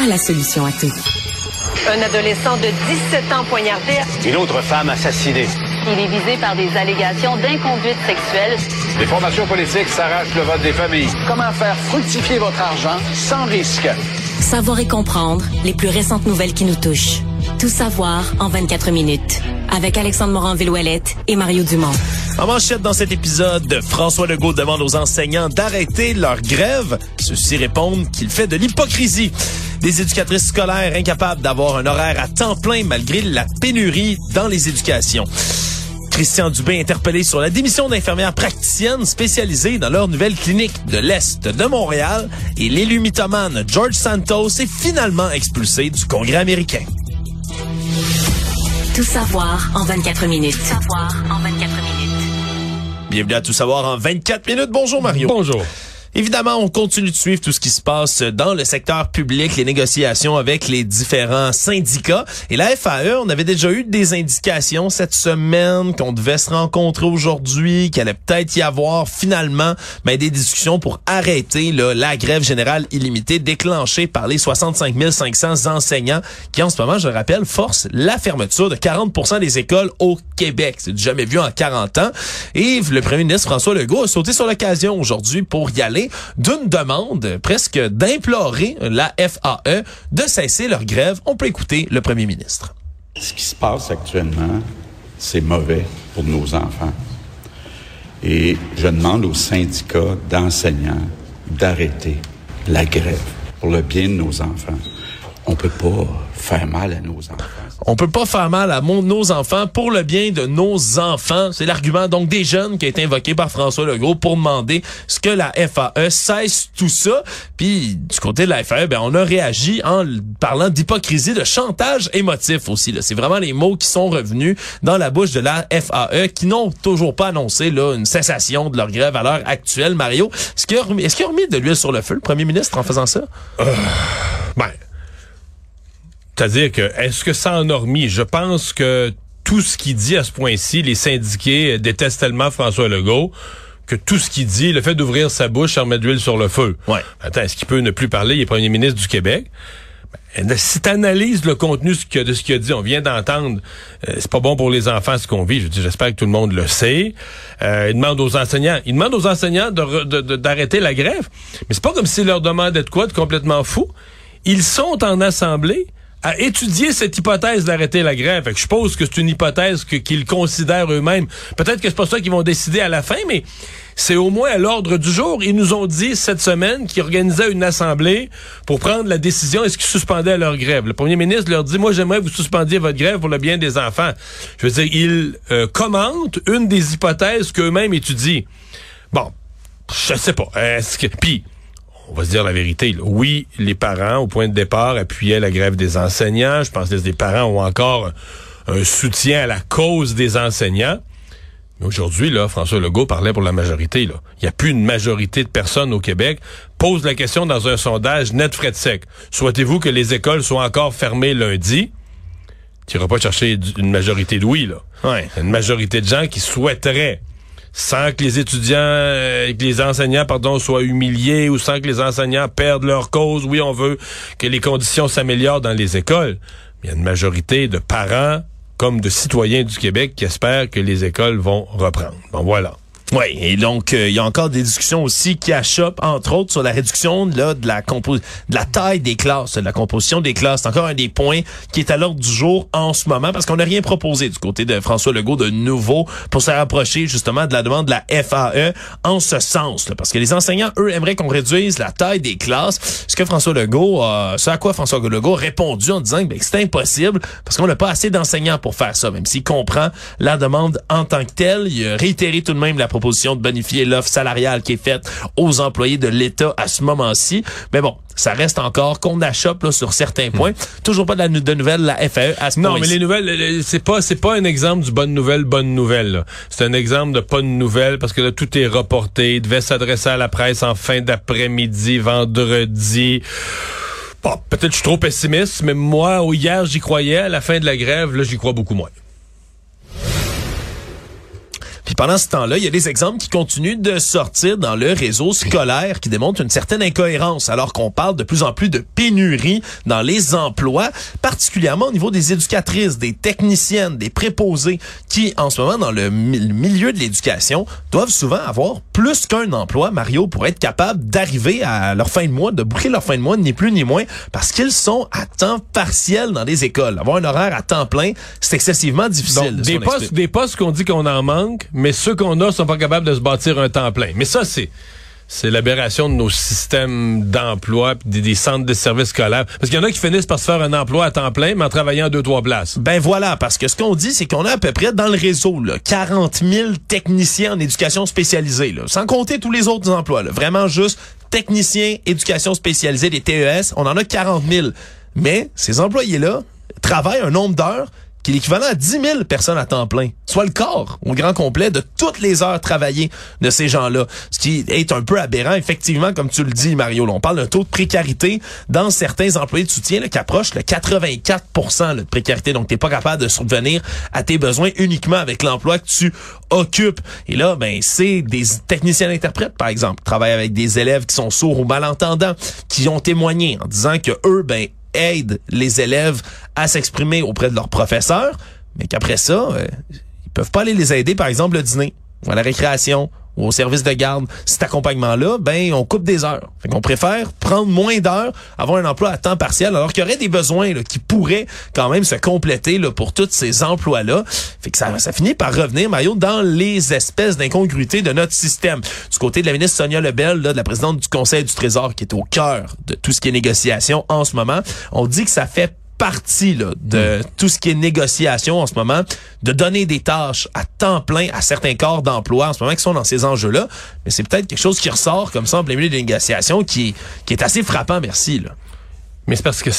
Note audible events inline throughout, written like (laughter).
A la solution à tout. Un adolescent de 17 ans poignardé. Une autre femme assassinée. Il est visé par des allégations d'inconduite sexuelle. Les formations politiques s'arrachent le vote des familles. Comment faire fructifier votre argent sans risque? Savoir et comprendre les plus récentes nouvelles qui nous touchent. Tout savoir en 24 minutes. Avec Alexandre Morin-Villouellette et Mario Dumont. En manchette dans cet épisode, François Legault demande aux enseignants d'arrêter leur grève. Ceux-ci répondent qu'il fait de l'hypocrisie. Des éducatrices scolaires incapables d'avoir un horaire à temps plein malgré la pénurie dans les éducations. Christian Dubé interpellé sur la démission d'infirmières praticiennes spécialisées dans leur nouvelle clinique de l'Est de Montréal et l'élu mythomane George Santos est finalement expulsé du Congrès américain. Tout savoir en 24 minutes. Tout savoir en 24 minutes. Bienvenue à Tout savoir en 24 minutes. Bonjour Mario. Bonjour. Évidemment, on continue de suivre tout ce qui se passe dans le secteur public, les négociations avec les différents syndicats. Et la FAE, on avait déjà eu des indications cette semaine qu'on devait se rencontrer aujourd'hui, qu'il allait peut-être y avoir finalement ben, des discussions pour arrêter là, la grève générale illimitée déclenchée par les 65 500 enseignants qui, en ce moment, je le rappelle, forcent la fermeture de 40 des écoles au Québec. C'est jamais vu en 40 ans. Et le premier ministre François Legault a sauté sur l'occasion aujourd'hui pour y aller d'une demande presque d'implorer la FAE de cesser leur grève. On peut écouter le premier ministre. Ce qui se passe actuellement, c'est mauvais pour nos enfants. Et je demande aux syndicats d'enseignants d'arrêter la grève pour le bien de nos enfants. On peut pas faire mal à nos enfants. On peut pas faire mal à mon, nos enfants pour le bien de nos enfants. C'est l'argument donc des jeunes qui a été invoqué par François Legault pour demander ce que la FAE cesse tout ça. Puis du côté de la FAE, ben on a réagi en parlant d'hypocrisie, de chantage émotif aussi. C'est vraiment les mots qui sont revenus dans la bouche de la FAE qui n'ont toujours pas annoncé là une cessation de leur grève à l'heure actuelle. Mario, est-ce qu'il a, remis- est-ce qu'il a remis de l'huile sur le feu, le premier ministre, en faisant ça? Ben, c'est-à-dire que, est-ce que ça en a remis? Je pense que tout ce qu'il dit à ce point-ci, les syndiqués détestent tellement François Legault que tout ce qu'il dit, le fait d'ouvrir sa bouche, ça remet de l'huile sur le feu. Ouais. Attends, est-ce qu'il peut ne plus parler? Il est premier ministre du Québec. Ben, si tu analyses le contenu de ce qu'il a dit, on vient d'entendre, euh, c'est pas bon pour les enfants ce qu'on vit. Je dis, j'espère que tout le monde le sait. Euh, il demande aux enseignants, il demande aux enseignants de re- de- de- d'arrêter la grève. Mais c'est pas comme s'il leur demandait de quoi, de complètement fou. Ils sont en assemblée à étudier cette hypothèse d'arrêter la grève. Fait que je suppose que c'est une hypothèse qu'ils considèrent eux-mêmes. Peut-être que c'est pas ça qu'ils vont décider à la fin, mais c'est au moins à l'ordre du jour. Ils nous ont dit cette semaine qu'ils organisaient une assemblée pour prendre la décision est-ce qu'ils suspendaient leur grève? Le premier ministre leur dit moi j'aimerais que vous suspendiez votre grève pour le bien des enfants. Je veux dire, ils euh, commentent une des hypothèses qu'eux-mêmes étudient. Bon, je sais pas. Est-ce que puis on va se dire la vérité. là. Oui, les parents, au point de départ, appuyaient la grève des enseignants. Je pense que les parents ont encore un soutien à la cause des enseignants. Mais aujourd'hui, là, François Legault parlait pour la majorité. Là. Il n'y a plus une majorité de personnes au Québec. Pose la question dans un sondage net frais de sec. Souhaitez-vous que les écoles soient encore fermées lundi? Tu n'iras pas chercher une majorité de oui, là. Ouais. Une majorité de gens qui souhaiteraient sans que les étudiants, euh, que les enseignants, soient humiliés ou sans que les enseignants perdent leur cause. Oui, on veut que les conditions s'améliorent dans les écoles. Il y a une majorité de parents comme de citoyens du Québec qui espèrent que les écoles vont reprendre. Bon, voilà. Oui, et donc euh, il y a encore des discussions aussi qui achoppent, entre autres, sur la réduction là, de la de la taille des classes, de la composition des classes. C'est encore un des points qui est à l'ordre du jour en ce moment, parce qu'on n'a rien proposé du côté de François Legault de nouveau pour se rapprocher justement de la demande de la FAE en ce sens. là. parce que les enseignants, eux, aimeraient qu'on réduise la taille des classes. Ce que François Legault, euh, ce à quoi François Legault a répondu en disant ben, que c'est impossible parce qu'on n'a pas assez d'enseignants pour faire ça, même s'il comprend la demande en tant que telle. Il a réitéré tout de même la proposition proposition de bonifier l'offre salariale qui est faite aux employés de l'État à ce moment-ci. Mais bon, ça reste encore qu'on achoppe là, sur certains points. Toujours pas de, la, de nouvelles la FAE à ce Non, mais les nouvelles, c'est pas c'est pas un exemple du bonne nouvelle, bonne nouvelle. C'est un exemple de pas de nouvelle parce que là, tout est reporté. Il devait s'adresser à la presse en fin d'après-midi, vendredi. Bon, peut-être je suis trop pessimiste, mais moi, hier, j'y croyais. À la fin de la grève, là, j'y crois beaucoup moins. Puis pendant ce temps-là, il y a des exemples qui continuent de sortir dans le réseau scolaire qui démontrent une certaine incohérence, alors qu'on parle de plus en plus de pénurie dans les emplois, particulièrement au niveau des éducatrices, des techniciennes, des préposés, qui en ce moment dans le mi- le milieu de l'éducation doivent souvent avoir plus qu'un emploi, Mario, pour être capable d'arriver à leur fin de mois, de boucler leur fin de mois, ni plus ni moins, parce qu'ils sont à temps partiel dans les écoles. Avoir un horaire à temps plein, c'est excessivement difficile. Donc, des postes, des postes qu'on dit qu'on en manque, mais ceux qu'on a sont pas capables de se bâtir un temps plein. Mais ça, c'est c'est l'aberration de nos systèmes d'emploi des, des centres de services scolaires. Parce qu'il y en a qui finissent par se faire un emploi à temps plein, mais en travaillant deux, trois places. Ben voilà, parce que ce qu'on dit, c'est qu'on a à peu près dans le réseau là, 40 000 techniciens en éducation spécialisée, sans compter tous les autres emplois. Vraiment juste techniciens, éducation spécialisée, des TES, on en a 40 000. Mais ces employés-là travaillent un nombre d'heures qui est l'équivalent à 10 000 personnes à temps plein, soit le corps au grand complet de toutes les heures travaillées de ces gens-là. Ce qui est un peu aberrant, effectivement, comme tu le dis, Mario. on parle d'un taux de précarité dans certains employés de soutien là, qui approche le 84 là, de précarité. Donc, t'es pas capable de subvenir à tes besoins uniquement avec l'emploi que tu occupes. Et là, ben, c'est des techniciens interprètes, par exemple, qui travaillent avec des élèves qui sont sourds ou malentendants, qui ont témoigné en disant que eux, ben, aident les élèves à s'exprimer auprès de leurs professeurs, mais qu'après ça, euh, ils peuvent pas aller les aider, par exemple, le dîner, ou à la récréation, au service de garde. Cet accompagnement-là, ben, on coupe des heures. Fait préfère prendre moins d'heures, avoir un emploi à temps partiel, alors qu'il y aurait des besoins qui pourraient quand même se compléter là, pour tous ces emplois-là. Fait que ça, ça finit par revenir, Mario, dans les espèces d'incongruités de notre système. Du côté de la ministre Sonia Lebel, de la présidente du Conseil du Trésor, qui est au cœur de tout ce qui est négociation en ce moment, on dit que ça fait partie là, de tout ce qui est négociation en ce moment, de donner des tâches à temps plein à certains corps d'emploi en ce moment qui sont dans ces enjeux-là. Mais c'est peut-être quelque chose qui ressort comme ça en plein milieu des négociations qui, qui est assez frappant, merci. Là. Mais c'est parce que,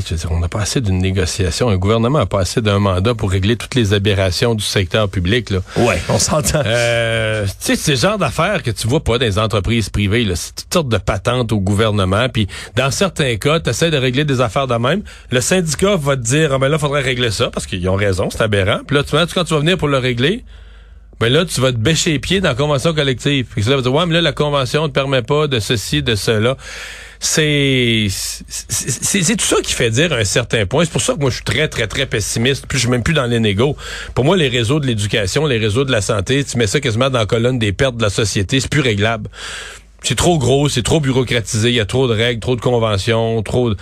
je dire, on n'a pas assez d'une négociation. Un gouvernement n'a pas assez d'un mandat pour régler toutes les aberrations du secteur public. Là. Ouais, on s'entend. Euh, tu sais, c'est le genre d'affaires que tu vois pas dans les entreprises privées. là. C'est toutes sortes de patentes au gouvernement. Puis dans certains cas, tu essaies de régler des affaires de même. Le syndicat va te dire, ah ben là, faudrait régler ça parce qu'ils ont raison, c'est aberrant. Puis là, tu vois, quand tu vas venir pour le régler, ben là, tu vas te bêcher les pieds dans la convention collective. Que là, tu vas dire, ouais, mais là, la convention ne te permet pas de ceci, de cela. C'est, c'est, tout ça qui fait dire un certain point. C'est pour ça que moi, je suis très, très, très pessimiste. Puis je suis même plus dans les négos. Pour moi, les réseaux de l'éducation, les réseaux de la santé, tu mets ça quasiment dans la colonne des pertes de la société, c'est plus réglable. C'est trop gros, c'est trop bureaucratisé, il y a trop de règles, trop de conventions, trop de...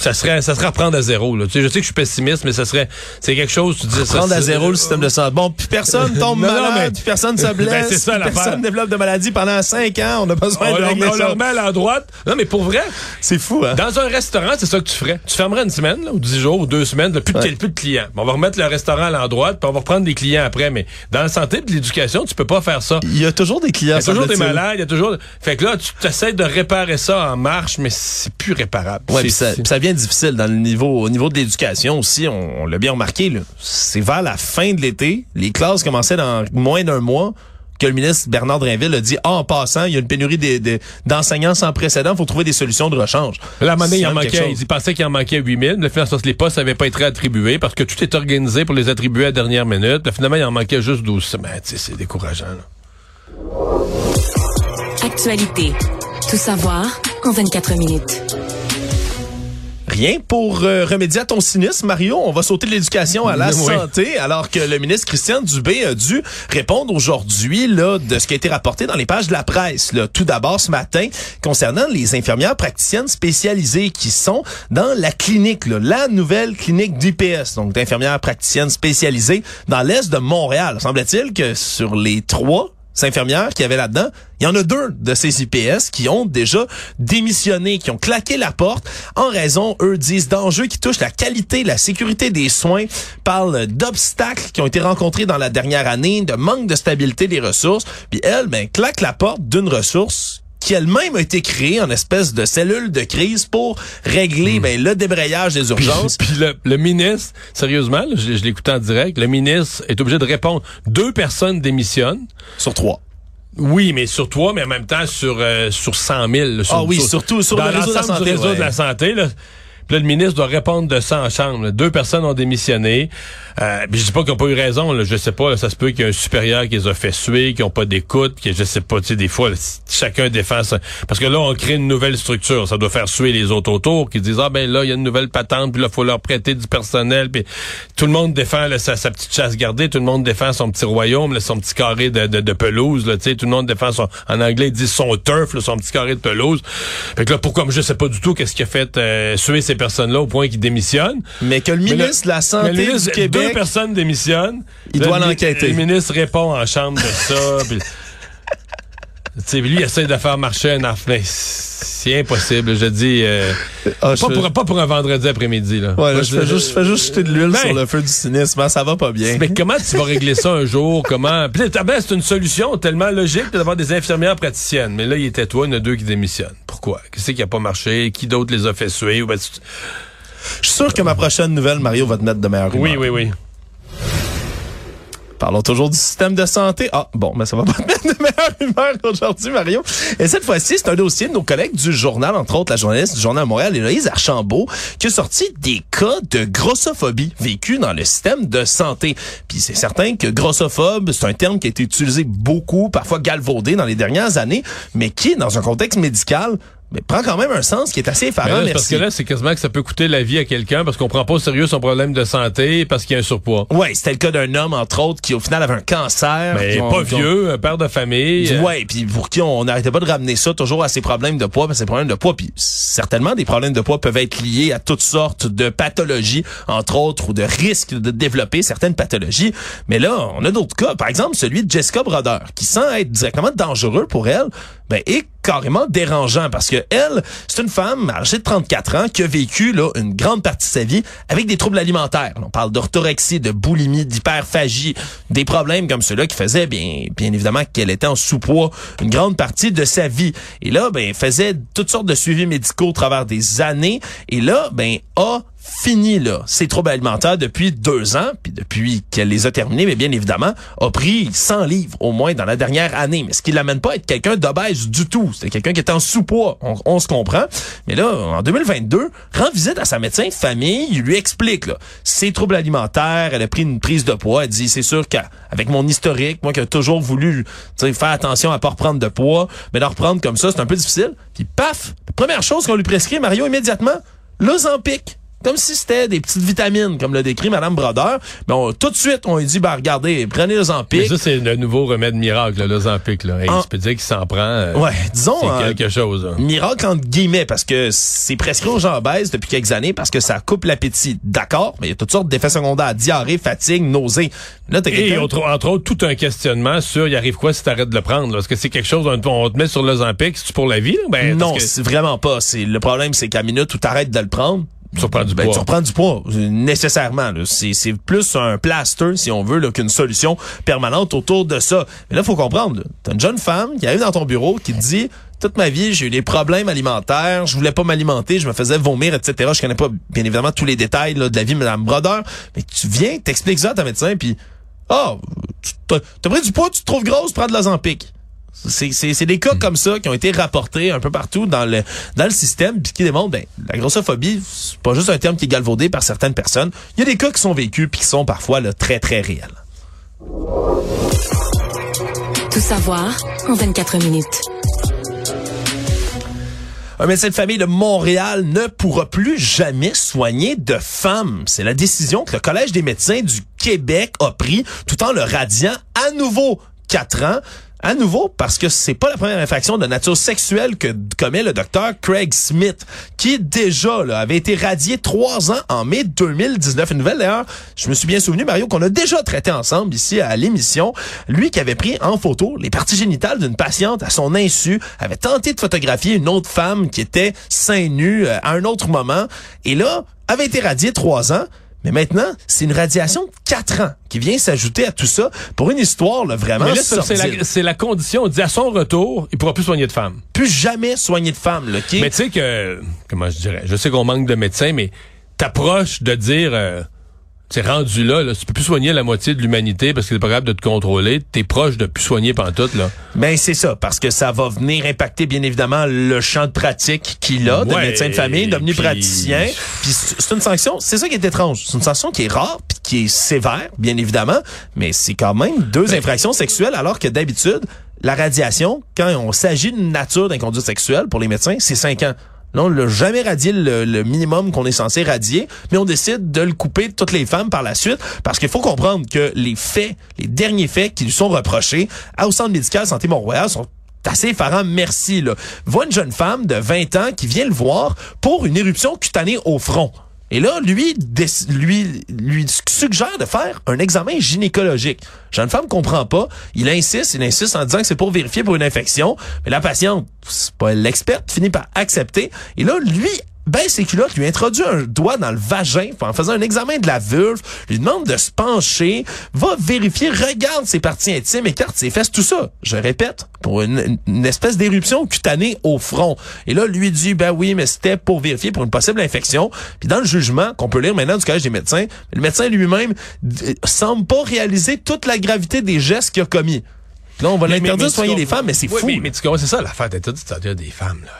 Ça serait, ça serait reprendre à zéro. Là. Tu sais, je sais que je suis pessimiste, mais ça serait, c'est quelque chose. Tu dis, ça- Prendre à zéro le système de santé. Bon, puis personne (laughs) tombe Non, non, malade, mais- puis personne se (laughs) blesse, Ben, c'est ça, puis personne développe de maladie pendant cinq ans. On a besoin on de régler on ça. met à droite. Non, mais pour vrai, C'est fou, hein? dans un restaurant, c'est ça que tu ferais. Tu fermerais une semaine, là, ou dix jours, ou deux semaines, là, plus, de, plus de clients. On va remettre le restaurant à l'endroit, puis on va reprendre des clients après. Mais dans la santé de l'éducation, tu peux pas faire ça. Il y a toujours des clients. Il y a toujours des malades, il y a toujours. Fait que là, tu essaies de réparer ça en marche, mais c'est plus réparable. Ouais, ça, c'est- puis ça vient difficile dans le niveau au niveau de l'éducation aussi, on, on l'a bien remarqué là. C'est vers la fin de l'été, les classes commençaient dans moins d'un mois que le ministre Bernard Drinville a dit ah, en passant, il y a une pénurie d'enseignants sans précédent, faut trouver des solutions de rechange. Là, moment donné, il en manquait, il pensait qu'il en manquait 8000. Mais finalement, les postes n'avaient pas été attribués parce que tout est organisé pour les attribuer à la dernière minute. Puis finalement, il en manquait juste 12. Ben, tu sais, c'est décourageant. là. Actualité. Tout savoir en 24 minutes. Rien pour euh, remédier à ton cynisme, Mario. On va sauter de l'éducation à la (laughs) Oui. santé, alors que le ministre Christian Dubé a dû répondre aujourd'hui là de ce qui a été rapporté dans les pages de la presse. Là. Tout d'abord ce matin, concernant les infirmières praticiennes spécialisées qui sont dans la clinique, là, la nouvelle clinique d'IPS, donc d'infirmières praticiennes spécialisées dans l'est de Montréal. Semble-t-il que sur les trois infirmières qui avaient là-dedans, il y en a deux de ces IPS qui ont déjà démissionné, qui ont claqué la porte en raison, eux disent, d'enjeux qui touchent la qualité, la sécurité des soins, parlent d'obstacles qui ont été rencontrés dans la dernière année, de manque de stabilité des ressources. Puis elle, ben, claque la porte d'une ressource qui elle-même a été créée en espèce de cellule de crise pour régler ben, le débrayage des urgences. Puis, le, le, ministre, sérieusement, là, je, je l'écoutais en direct, le ministre est obligé de répondre. Deux personnes démissionnent. Sur trois. Oui, mais sur toi, mais en même temps sur euh, sur 100 000. Sur, ah oui, sur, surtout sur le réseau de la santé. Du réseau ouais. de la santé là. Là, le ministre doit répondre de ça en chambre. Deux personnes ont démissionné. Euh, puis je dis pas qu'ils n'ont pas eu raison. Là. Je sais pas. Là, ça se peut qu'il y ait un supérieur qui les a fait suer, qui n'ont pas d'écoute, que je sais pas. Tu sais, des fois, chacun défend ça. Parce que là, on crée une nouvelle structure. Ça doit faire suer les autres autour qui disent ah ben là, il y a une nouvelle patente, puis là, faut leur prêter du personnel. Puis tout le monde défend là, sa, sa, petite chasse gardée. Tout le monde défend son petit royaume, là, son petit carré de, de, pelouse. Là, tu sais, tout le monde défend son. En anglais, ils disent son turf, son petit carré de pelouse. Fait que là, pourquoi je sais pas du tout qu'est-ce qui a fait euh, suer ces personnes-là au point qu'ils démissionnent. Mais que le ministre de la Santé le ministre, du Québec... Deux personnes démissionnent. Il doit l'enquêter. Le ministre répond en chambre de ça. (laughs) puis, sais, lui, il essaie de faire marcher un affaire. C'est impossible, je dis. Euh, Ah, pas, je- pour, pas pour un vendredi après-midi. Là. Ouais, là, je fais juste, je fais juste jeter de l'huile Ben. sur le feu du cynisme. hein, Ça va pas bien. Mais comment tu vas régler ça un jour? Comment? Ben, c'est une solution tellement logique d'avoir des infirmières praticiennes. Mais là, il était toi, il y en a deux qui démissionnent. Pourquoi? Qu'est-ce qui a pas marché? Qui d'autre les a fait suer? Ben, tu- Je suis sûr que ma prochaine nouvelle, Mario, va te mettre de meilleure humeur. Oui, oui, oui. Parlons toujours du système de santé. Ah, bon, mais ça va pas mettre de meilleure humeur aujourd'hui, Mario. Et cette fois-ci, c'est un dossier de nos collègues du journal, entre autres la journaliste du Journal Montréal, Héloïse Archambault, qui a sorti des cas de grossophobie vécus dans le système de santé. Puis c'est certain que grossophobe, c'est un terme qui a été utilisé beaucoup, parfois galvaudé dans les dernières années, mais qui, dans un contexte médical, mais prend quand même un sens qui est assez effarant. là, merci. parce que là, c'est quasiment que ça peut coûter la vie à quelqu'un parce qu'on prend pas au sérieux son problème de santé parce qu'il y a un surpoids. Ouais, c'était le cas d'un homme, entre autres, qui au final avait un cancer. Mais qui ont- pas vieux, un père de famille. euh, Ouais, puis pour qui on n'arrêtait pas de ramener ça toujours à ses problèmes de poids, parce que ses problèmes de poids, puis certainement des problèmes de poids peuvent être liés à toutes sortes de pathologies, entre autres, ou de risques de développer certaines pathologies. Mais là, on a d'autres cas. Par exemple, celui de Jessica Brodeur, qui sans être directement dangereux pour elle, ben, est carrément dérangeant parce que elle, c'est une femme âgée de 34 ans qui a vécu là une grande partie de sa vie avec des troubles alimentaires. On parle d'orthorexie, de boulimie, d'hyperphagie, des problèmes comme ceux-là qui faisaient bien bien évidemment qu'elle était en sous-poids une grande partie de sa vie. Et là ben elle faisait toutes sortes de suivis médicaux au travers des années et là ben a fini là. Ses troubles alimentaires depuis deux ans puis depuis qu'elle les a terminés mais bien évidemment a pris 100 livres au moins dans la dernière année. Mais ce qui l'amène pas à être quelqu'un d'obèse du tout. C'était quelqu'un qui était en sous-poids. On, on se comprend. Mais là en 2022 rend visite à sa médecin de famille il lui explique là ses troubles alimentaires elle a pris une prise de poids. Elle dit c'est sûr qu'avec mon historique moi qui ai toujours voulu faire attention à pas reprendre de poids mais d'en reprendre comme ça c'est un peu difficile. Puis paf première chose qu'on lui prescrit Mario immédiatement l'Ozempic comme si c'était des petites vitamines, comme l'a décrit Madame Brodeur. Mais on- tout de suite, on lui dit, bah regardez, prenez Mais l'Ozempic. ça, c'est le nouveau remède miracle, là, l'Ozempic. Là. Hey. Tu peux dire qu'il s'en prend. euh, Ouais, disons, C'est euh, quelque chose. là. miracle entre guillemets, parce que c'est prescrit aux gens obèses depuis quelques années parce que ça coupe l'appétit. D'accord, mais il y a toutes sortes d'effets secondaires, diarrhée, fatigue, nausée. Là, t'as Et entre, entre autres, tout un questionnement sur il arrive quoi si tu arrêtes de le prendre. là? Est-ce que c'est quelque chose, on, on te met sur l'Ozempic, c'est pour la vie? là? Ben, non, que c'est vraiment pas. C'est le problème, c'est qu'à minute où t'arrêtes de le prendre, tu reprends du ben, poids. tu reprends du poids, nécessairement. C'est, c'est plus un plaster, si on veut, qu'une solution permanente autour de ça. Mais là, faut comprendre. T'as une jeune femme qui arrive dans ton bureau qui te dit toute ma vie, j'ai eu des problèmes alimentaires, je voulais pas m'alimenter, je me faisais vomir, etc. Je connais pas, bien évidemment, tous les détails là, de la vie de Mme Brodeur, mais tu viens, t'expliques ça à ta médecin, puis ah, tu t'as, pris du poids, tu te trouves grosse, prends de l'Ozempic. C'est, c'est, c'est des cas comme ça qui ont été rapportés un peu partout dans le dans le système puis qui démontrent ben la grossophobie c'est pas juste un terme qui est galvaudé par certaines personnes. Il y a des cas qui sont vécus puis qui sont parfois là, très très réels. Tout savoir en 24 minutes. Un médecin de famille de Montréal ne pourra plus jamais soigner de femmes. C'est la décision que le Collège des médecins du Québec a pris tout en le radiant à nouveau quatre ans. À nouveau parce que c'est pas la première infraction de nature sexuelle que commet le docteur Craig Smith, qui déjà avait été radié trois ans en mai 2019. Une nouvelle d'ailleurs, je me suis bien souvenu, Mario, qu'on a déjà traité ensemble ici à l'émission. Lui qui avait pris en photo les parties génitales d'une patiente à son insu, avait tenté de photographier une autre femme qui était seins nus euh, à un autre moment, et là, avait été radié trois ans. Mais maintenant, c'est une radiation de 4 ans qui vient s'ajouter à tout ça pour une histoire là, vraiment c'est la, c'est la condition. On dit à son retour, il pourra plus soigner de femmes. Plus jamais soigner de femmes. Là, qui Mais tu sais que, comment je dirais, je sais qu'on manque de médecins, mais t'approches de dire, euh, c'est rendu là, là, tu peux plus soigner la moitié de l'humanité parce que c'est pas capable de te contrôler. T'es proche de plus soigner pantoute, là. Ben c'est ça, parce que ça va venir impacter bien évidemment le champ de pratique qu'il a de Ouais, médecin de famille, devenu praticien. Puis c'est une sanction, c'est ça qui est étrange. C'est une sanction qui est rare, puis qui est sévère, bien évidemment, mais c'est quand même deux infractions sexuelles, alors que d'habitude, la radiation, quand on s'agit d'une nature d'inconduite sexuelle pour les médecins, c'est cinq ans. Là, on l'a jamais radié le, minimum qu'on est censé radier, mais on décide de le couper de toutes les femmes par la suite, parce qu'il faut comprendre que les faits, les derniers faits qui lui sont reprochés au Centre médical Santé Mont-Royal sont assez effarants, merci. Là. Voit une jeune femme de 20 ans qui vient le voir pour une éruption cutanée au front. Et là, lui, lui, lui suggère de faire un examen gynécologique. Jeune femme comprend pas. Il insiste, il insiste en disant que c'est pour vérifier pour une infection. Mais la patiente, c'est pas l'experte, finit par accepter. Et là, lui, baisse ses culottes, lui introduit un doigt dans le vagin en faisant un examen de la vulve, lui demande de se pencher, va vérifier, regarde ses parties intimes, écarte ses fesses, tout ça. Je répète, pour une, une espèce d'éruption cutanée au front. Et là, lui dit, ben oui, mais c'était pour vérifier pour une possible infection. Puis dans le jugement qu'on peut lire maintenant du collège des médecins, le médecin lui-même semble pas réaliser toute la gravité des gestes qu'il a commis. Là, on va l'interdire de soigner les femmes, mais c'est Oui, fou. Mais, mais tu comprends, c'est ça l'affaire sortir des femmes, là.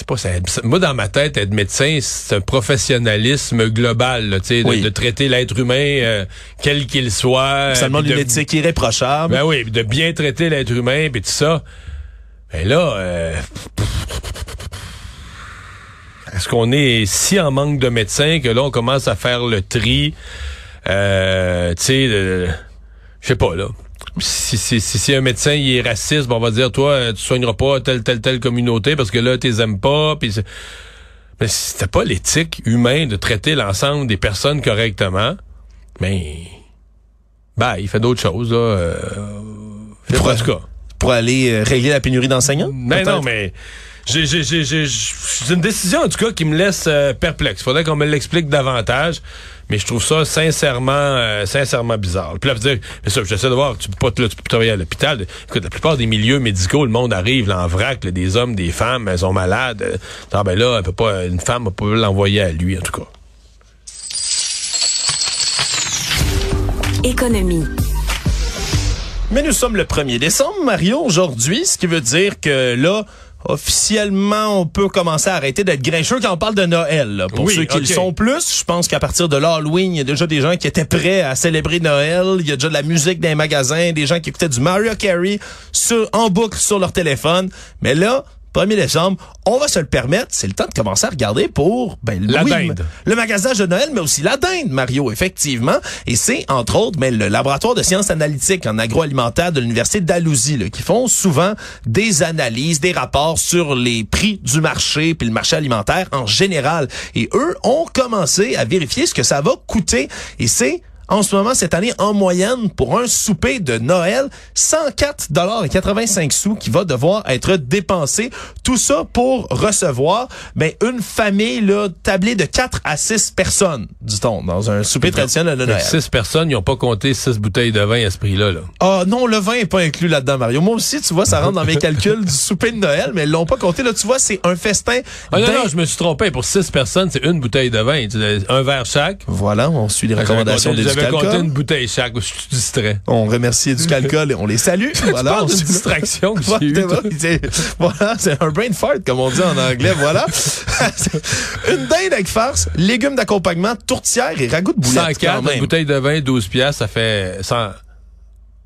C'est pas ça. Moi, dans ma tête, être médecin, c'est un professionnalisme global, là, tu sais, de, Oui. de traiter l'être humain, euh, quel qu'il soit. Ça demande une de- éthique irréprochable. Ben oui, de bien traiter l'être humain, puis tout ça. Ben là, euh, est-ce qu'on est si en manque de médecins que là, on commence à faire le tri, euh, tu sais, je sais pas, là. Si, si, si, si un médecin il est raciste, ben, on va dire, toi, tu soigneras pas telle, telle, telle communauté parce que là, tu les aimes pas, puis c'est- mais si c'était pas l'éthique humaine de traiter l'ensemble des personnes correctement, ben, ben, il fait d'autres choses, là. Euh, Pour- en tout cas. Pour aller euh, régler la pénurie d'enseignants? Ben non, mais j'ai, j'ai, j'ai, j'ai- c'est une décision en tout cas qui me laisse euh, perplexe. Faudrait qu'on me l'explique davantage, mais je trouve ça sincèrement, euh, sincèrement bizarre. Puis là, faut dire, mais ça, j'essaie de voir, tu peux pas, là, tu peux travailler à l'hôpital. Écoute, la plupart des milieux médicaux, le monde arrive là, en vrac, là, des hommes, des femmes, elles sont malades. Euh, Ah ben là, elle peut pas, une femme ne peut pas l'envoyer à lui en tout cas. Économie. Mais nous sommes le 1er décembre, Mario, aujourd'hui, ce qui veut dire que là, officiellement, on peut commencer à arrêter d'être grincheux quand on parle de Noël. là. Pour Oui, ceux qui le sont plus, je pense qu'à partir de l'Halloween, il y a déjà des gens qui étaient prêts à célébrer Noël. Il y a déjà de la musique dans les magasins, des gens qui écoutaient du Mario Carey sur, en boucle sur leur téléphone. Mais là, 1er décembre, on va se le permettre. C'est le temps de commencer à regarder pour ben, La oui, dinde. le magasinage de Noël, mais aussi la dinde, Mario, effectivement. Et c'est, entre autres, mais le laboratoire de sciences analytiques en agroalimentaire de l'Université d'Alousie, là, qui font souvent des analyses, des rapports sur les prix du marché, puis le marché alimentaire en général. Et eux ont commencé à vérifier ce que ça va coûter. Et c'est en ce moment, cette année, en moyenne, pour un souper de Noël, 104 dollars et 85 sous qui va devoir être dépensé. Tout ça pour recevoir, ben, une famille, là, tablée de 4 à 6 personnes, dit-on, dans un souper traditionnel de Noël. Six personnes, ils n'ont pas compté six bouteilles de vin à ce prix-là. Là. Ah non, le vin est pas inclus là-dedans, Mario. Moi aussi, tu vois, ça rentre dans mes calculs du souper de Noël, mais ils l'ont pas compté. Là, tu vois, c'est un festin. Ah non, non, je me suis trompé. Pour six personnes, c'est une bouteille de vin. Un verre chaque. Voilà, on suit les recommandations J'avais des compté Ducalcol. une bouteille chaque. Je suis distrait. On remercie Ducalcol et on les salue. (laughs) voilà, d'une suit- distraction que (laughs) j'ai eue, c'est- voilà, c'est un brain fart, comme on dit en anglais, voilà. (laughs) une dinde avec farce, légumes d'accompagnement, tourtière et ragoût de boulettes. 104, quand une bouteille de vin, 12 piastres, ça fait 100,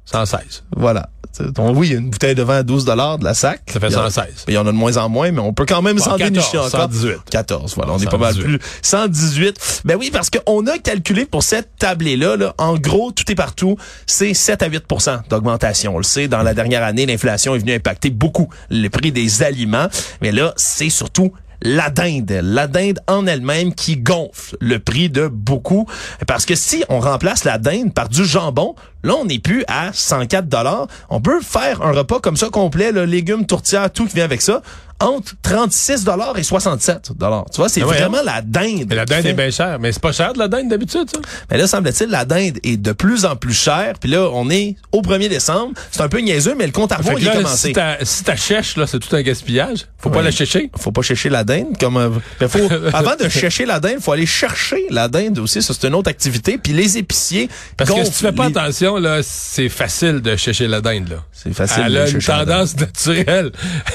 116. Voilà. Donc, oui, une bouteille de vin à 12 dollars de la sac. Ça fait Il y en a- 116. Il y en a de moins en moins, mais on peut quand même s'en 14, dénicher encore. 118. 14, voilà, on est pas mal 118. plus. 118. Ben oui, parce qu'on a calculé pour cette tablée-là, là, en gros, tout est partout, c'est 7 à 8% d'augmentation. On le sait, dans la dernière année, l'inflation est venue impacter beaucoup le prix des aliments. Mais là, c'est surtout la dinde, la dinde en elle-même qui gonfle le prix de beaucoup. Parce que si on remplace la dinde par du jambon, là, on n'est plus à 104 dollars. On peut faire un repas comme ça complet, là, légumes, tourtières, tout qui vient avec ça, entre 36 dollars et 67 dollars. Tu vois, c'est Ah ouais, vraiment la dinde. Mais la dinde fait- est bien chère. Mais c'est pas cher de la dinde d'habitude, ça? mais là, semble-t-il, la dinde est de plus en plus chère. Puis là, on est au 1er décembre. C'est un peu niaiseux, mais le compte à rebours, il est commencé. si ta, si chèche, là, c'est tout un gaspillage. Faut pas la chercher. faut pas chercher la dinde comme euh, ben, faut (laughs) avant de chercher la dinde faut aller chercher la dinde aussi ça c'est une autre activité puis les épiciers Parce que si tu fais pas les- attention, là, c'est facile de chercher la dinde, là. c'est facile Elle de a une tendance naturelle. (laughs)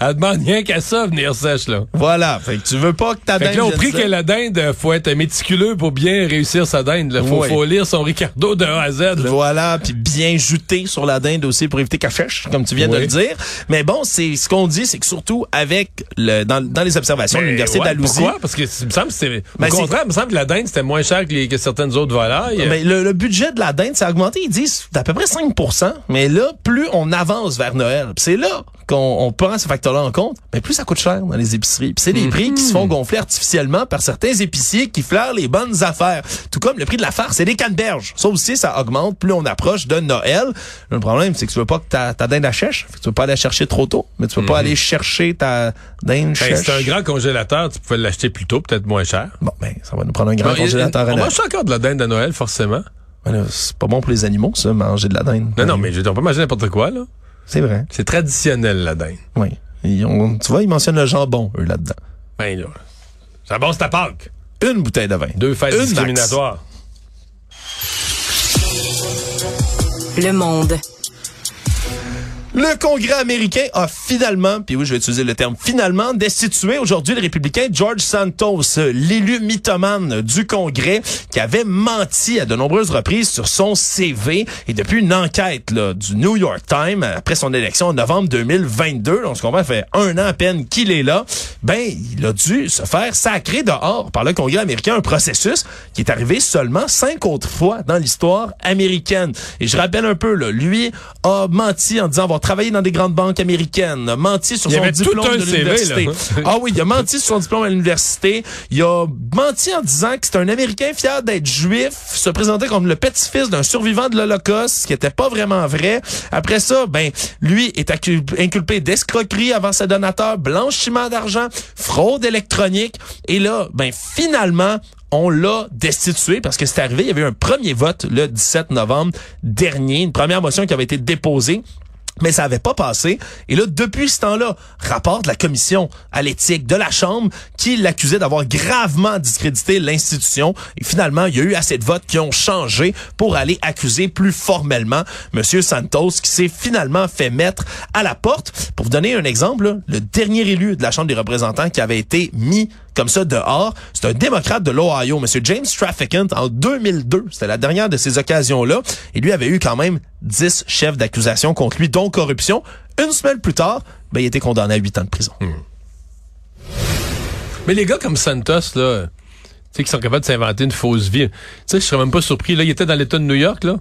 Elle demande rien qu'à ça, venir sèche, là. voilà fait que tu veux pas que ta Fait dinde que là, au prix que la dinde, euh, faut être méticuleux pour bien réussir sa dinde. là. Faut, lire son Ricardo de A à Z. là. Voilà, puis bien juté sur la dinde aussi pour éviter qu'elle fêche, comme tu viens de le dire. Mais bon, c'est ce qu'on dit, c'est que surtout avec le dans, dans les observations de Mais l'université ouais, d'Alousie, Pourquoi? Parce que il me semble que c'est. Ben, au c'est- contraire, il me semble que la dinde, c'était moins cher que, les- que certaines autres volailles. Mais le, le budget de la dinde, ça a augmenté, ils disent, d'à peu près 5% Mais là, plus on avance vers Noël, c'est là qu'on on prend ce facteur-là en compte, mais plus ça coûte cher dans les épiceries. C'est des prix qui se font gonfler artificiellement par certains épiciers qui flairent les bonnes affaires. Tout comme le prix de la farce et des canneberges. Ça aussi, ça augmente plus on approche de Noël. Le problème, c'est que tu veux pas que ta, ta dinde la chèche. Tu veux pas aller la chercher trop tôt, mais tu veux pas aller chercher ta dinde Ben, c'est un grand congélateur, tu pouvais l'acheter plus tôt, peut-être moins cher. Bon, ben, ça va nous prendre un grand Bon, congélateur à on mange encore de la dinde à Noël, forcément. C'est pas bon pour les animaux, ça, manger de la dinde. Non, non, mais je on peut manger n'importe quoi, là. C'est vrai. C'est traditionnel, la dinde. Oui. Ils ont- tu vois, ils mentionnent le jambon, eux, là-dedans. Ben, là. Ça bon, c'est à Pâques. Une bouteille de vin. Deux fêtes Une max. discriminatoires. Le monde. Le Congrès américain a finalement, puis oui, je vais utiliser le terme finalement, destitué aujourd'hui le républicain George Santos, l'élu mythomane du Congrès, qui avait menti à de nombreuses reprises sur son CV. Et depuis une enquête là, du New York Times, après son élection en novembre 2022, on se comprend, fait un an à peine qu'il est là, ben, il a dû se faire sacrer dehors par le Congrès américain, un processus qui est arrivé seulement cinq autres fois dans l'histoire américaine. Et je rappelle un peu, là, lui a menti en disant avoir travaillé dans des grandes banques américaines, a menti sur Il son diplôme de l'université. ah oui, il a menti sur son diplôme à l'université. Il a menti en disant que c'est un Américain fier d'être juif, se présentait comme le petit-fils d'un survivant de l'Holocauste, ce qui était pas vraiment vrai. Après ça, ben, lui est inculpé d'escroquerie avant ses donateurs, blanchiment d'argent, fraude électronique. Et là, ben, finalement, on l'a destitué parce que c'est arrivé. Il y avait un premier vote le 17 novembre dernier, une première motion qui avait été déposée. Mais ça avait pas passé. Et là, depuis ce temps-là, rapport de la commission à l'éthique de la Chambre qui l'accusait d'avoir gravement discrédité l'institution. Et finalement, il y a eu assez de votes qui ont changé pour aller accuser plus formellement Monsieur Santos, qui s'est finalement fait mettre à la porte. Pour vous donner un exemple, le dernier élu de la Chambre des représentants qui avait été mis comme ça dehors. C'est un démocrate de l'Ohio, M. James Trafficant, en 2002. C'était la dernière de ces occasions-là. Et lui avait eu quand même 10 chefs d'accusation contre lui, dont corruption. Une semaine plus tard, ben, il était condamné à 8 ans de prison. Mais les gars comme Santos, là, tu sais, qui sont capables de s'inventer une fausse vie. Tu sais, je serais même pas surpris. Là, il était dans l'État de New York, là.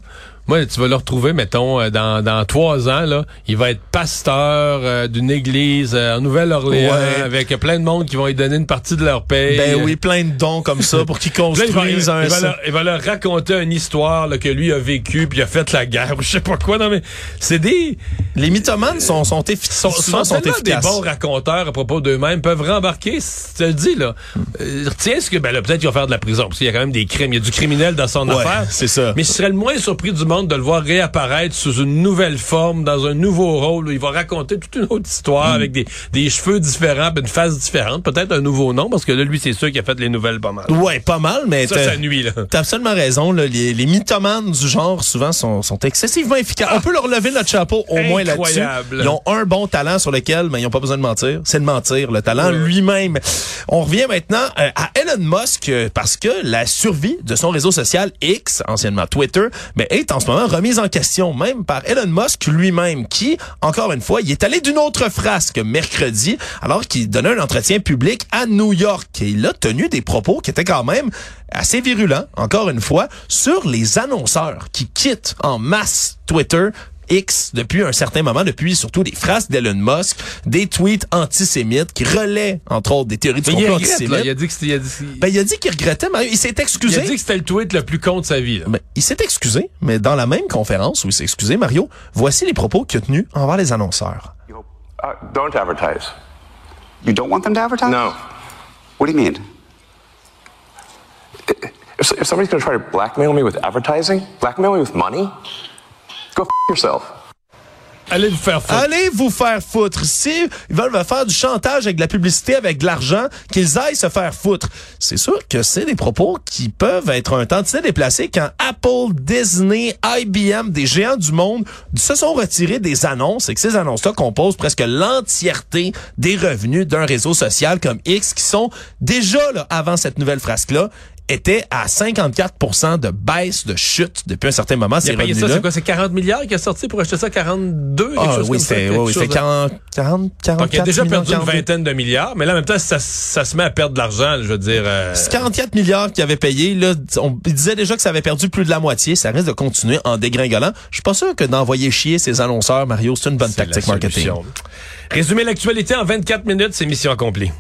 Moi, tu vas le retrouver, mettons, euh, dans, dans trois ans, là. Il va être pasteur euh, d'une église euh, en Nouvelle-Orléans Ouais. avec plein de monde qui vont lui donner une partie de leur paye. Ben oui, plein de dons comme ça pour qu'ils Puis là, il va, construisent un... il va leur, il va leur raconter une histoire là, que lui a vécu puis il a fait la guerre (laughs) ou je sais pas quoi. Non mais c'est des Les mythomanes sont, sont, sont, sont sont tellement des efficaces. bons raconteurs à propos d'eux-mêmes peuvent rembarquer. Je te le dis là. Euh, retiens ce que ben là peut-être qu'il va faire de la prison parce qu'il y a quand même des crimes. Il y a du criminel dans son Ouais, affaire. c'est ça. Mais je serais le moins surpris du monde de le voir réapparaître sous une nouvelle forme, dans un nouveau rôle où il va raconter toute une autre histoire avec des, des cheveux différents, une face différente, peut-être un nouveau nom parce que là lui c'est sûr qu'il a fait les nouvelles pas mal. Ouais, pas mal, mais Ça, ça nuit là. T'as absolument raison. Là. Les, les mythomanes du genre, souvent, sont, sont excessivement efficaces. On peut leur lever notre chapeau au moins là-dessus. Ils ont un bon talent sur lequel ben, ils n'ont pas besoin de mentir. C'est de mentir, le talent lui-même. On revient maintenant euh, à Elon Musk euh, parce que la survie de son réseau social X, anciennement Twitter, ben, est en en ce moment remise en question même par Elon Musk lui-même, qui, encore une fois, il est allé d'une autre frasque mercredi, alors qu'il donnait un entretien public à New York. Et il a tenu des propos qui étaient quand même assez virulents, encore une fois, sur les annonceurs qui quittent en masse Twitter X depuis un certain moment, depuis surtout des phrases d'Elon Musk, des tweets antisémites qui relaient, entre autres, des théories du complot antisémites. il a dit qu'il ben, il a dit qu'il regrettait, mais il s'est excusé. Il a dit que c'était le tweet le plus con de sa vie. Là. Ben, il s'est excusé, mais dans la même conférence où il s'est excusé, Mario, voici les propos qu'il a tenus envers les annonceurs. Uh, don't advertise. You don't want them to advertise? No. What do you mean? If, if somebody's going to try to blackmail me with advertising, blackmail me with money, Go f yourself. Allez vous faire foutre. Allez vous faire foutre. Si ils veulent me faire du chantage avec de la publicité, avec de l'argent, qu'ils aillent se faire foutre. C'est sûr que c'est des propos qui peuvent être un tantinet déplacés quand Apple, Disney, IBM, des géants du monde se sont retirés des annonces et que ces annonces-là composent presque l'entièreté des revenus d'un réseau social comme X qui sont déjà là, avant cette nouvelle frasque-là était à 54 de baisse, de chute depuis un certain moment. C'est ça, c'est quoi? C'est 40 milliards qui a sorti pour acheter ça? 42? Ah, oui, c'est oui, 40, 40, 44 Donc, il a déjà perdu une vingtaine de milliards, mais là, en même temps, ça, ça se met à perdre de l'argent, je veux dire. Euh... C'est 44 milliards qu'il avait payé. Là, on disait déjà que ça avait perdu plus de la moitié. Ça risque de continuer en dégringolant. Je suis pas sûr que d'envoyer chier ses annonceurs, Mario, c'est une bonne tactique marketing. Résumer l'actualité en 24 minutes, c'est mission accomplie.